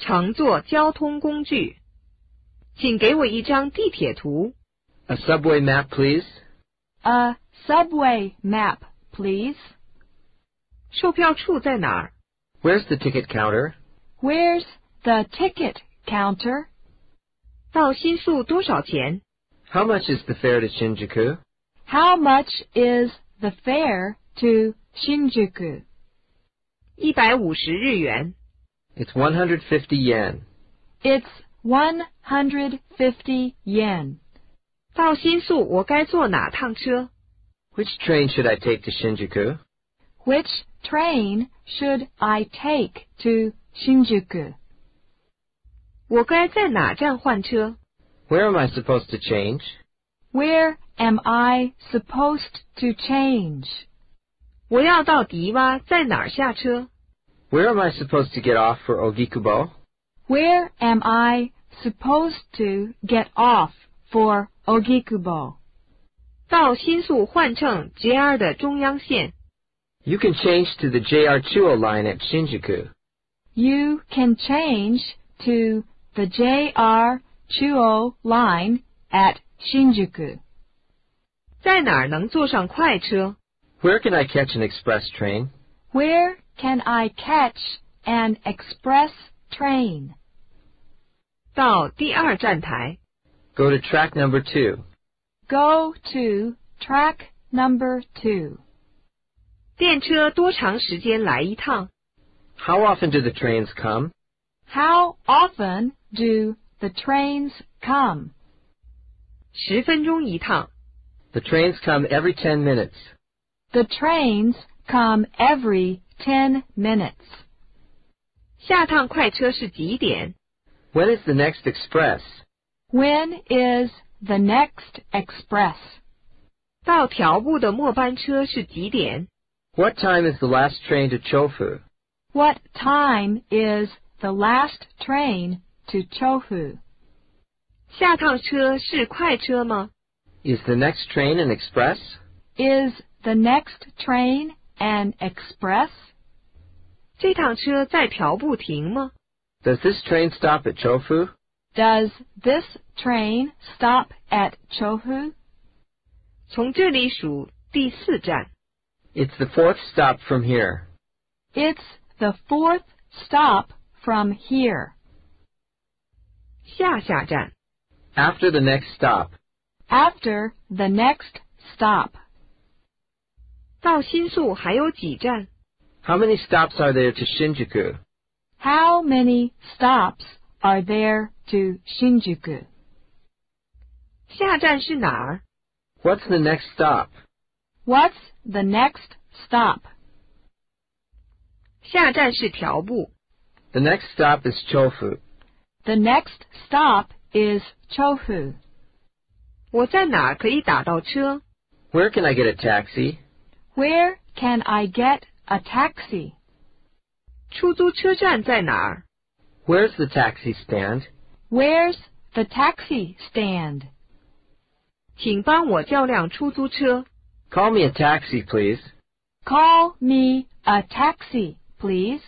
乘坐交通工具。请给我一张地铁图。 A subway map, please. A subway map, please. 售票处在哪儿？ Where's the ticket counter? Where's the ticket counter? 到新宿多少钱？ How much is the fare to Shinjuku? How much is the fare to Shinjuku? 一百五十日元。 It's 150 yen. It's 150 yen. 到新宿我该坐哪趟车？ Which train should I take to Shinjuku? Which train should I take to Shinjuku? 我该在哪站换车？ Where am I supposed to change? Where am I supposed to change? 我要到迪洼，在哪儿下车？ Where am I supposed to get off for Ogikubo? Where am I supposed to get off for Ogikubo? 到新宿换乘 JR 的中央线。 You can change to the JR Chuo line at Shinjuku. You can change to the JR Chuo line at Shinjuku. 在哪儿能坐上快车？ Where can I catch an express train? Where can I catch an express train? 到第二站台。 Go to track number two. Go to track number two. 电车多长时间来一趟？ How often do the trains come? How often do the trains come? 十分钟一趟。 The trains come every 10 minutes. The trains come every ten minutes. 下趟快车是几点? When is the next express? When is the next express? 到调布的末班车是几点？What time is the last train to Chofu? What time is the last train to Chofu? 下趟车是快车吗? Is the next train an express? Is the next train an express? 这趟车在条部停吗？ Does this train stop at Chofu? Does this train stop at Chofu? 从这里数第四站。 It's the fourth stop from here. It's the fourth stop from here. 下下站。 After the next stop. After the next stop. 到新宿还有几站？ how many stops are there to Shinjuku? How many stops are there to Shinjuku? 下站是哪儿? What's the next stop? What's the next stop? 下站是调布. The next stop is Chofu. The next stop is Chofu. 我在哪可以打到车? Where can I get a taxi? Where can I get a taxi? 出租车站在哪儿？ Where's the taxi stand? Where's the taxi stand? 请帮我叫辆出租车。 Call me a taxi, please. Call me a taxi, please.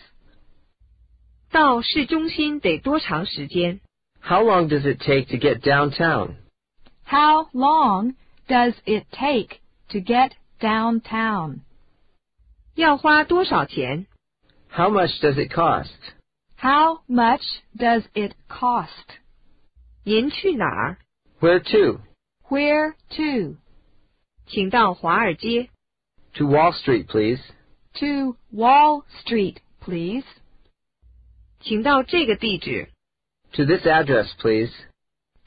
到市中心得多长时间？ How long does it take to get downtown? How long does it take to get downtown? 要花多少钱？ How much does it cost? How much does it cost? 您去哪儿？ Where to? Where to? 请到华尔街。 To Wall Street, please. To Wall Street, please. 请到这个地址。 To this address, please.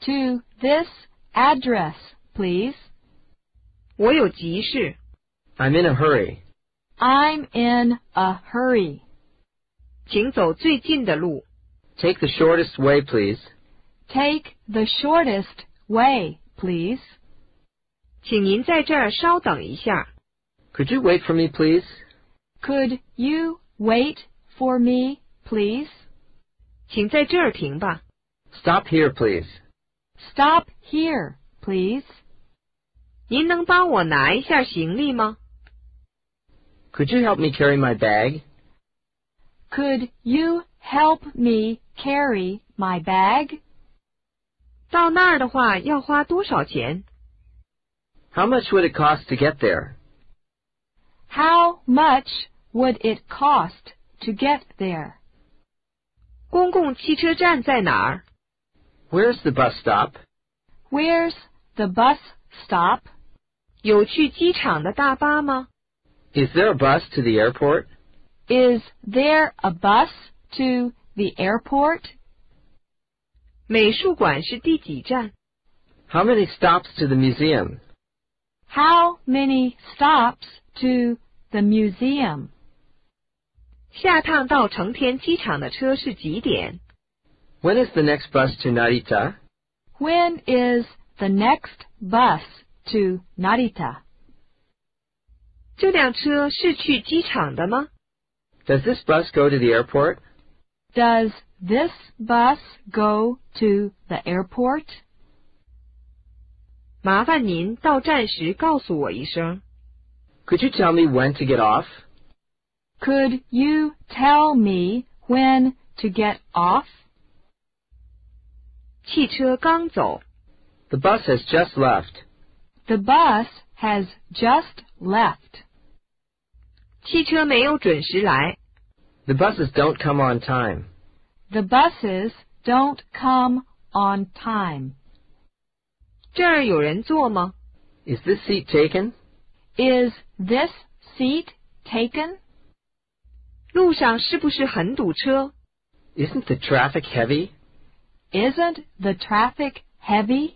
To this address, please. 我有急事。 I'm in a hurry. I'm in a hurry. 请走最近的路。 Take the shortest way, please. Take the shortest way, please. 请您在这儿稍等一下。 Could you wait for me, please? Could you wait for me, please? 请在这儿停吧。 Stop here, please. Stop here, please. 您能帮我拿一下行李吗？ Could you help me carry my bag? Could you help me carry my bag? 到那儿的话要花多少钱？ How much would it cost to get there? How much would it cost to get there? 公共汽车站在哪儿？ Where's the bus stop? Where's the bus stop? 有去机场的大巴吗？ Is there a bus to the airport? Is there a bus to the airport? 美术馆是第几站？ How many stops to the museum? How many stops to the museum? 下趟到成田机场的车是几点？ When is the next bus to Narita? When is the next bus to Narita? 这辆车是去机场的吗？ Does this bus go to the airport? Does this bus go to the airport? 麻烦您到站时告诉我一声。 Could you tell me when to get off? Could you tell me when to get off? 汽车刚走， The bus has just left. The bus has just left. 汽车没有准时来。 The buses don't come on time. The buses don't come on time. 这儿有人坐吗？ Is this seat taken? Is this seat taken? 路上是不是很堵车？ Isn't the traffic heavy? Isn't the traffic heavy?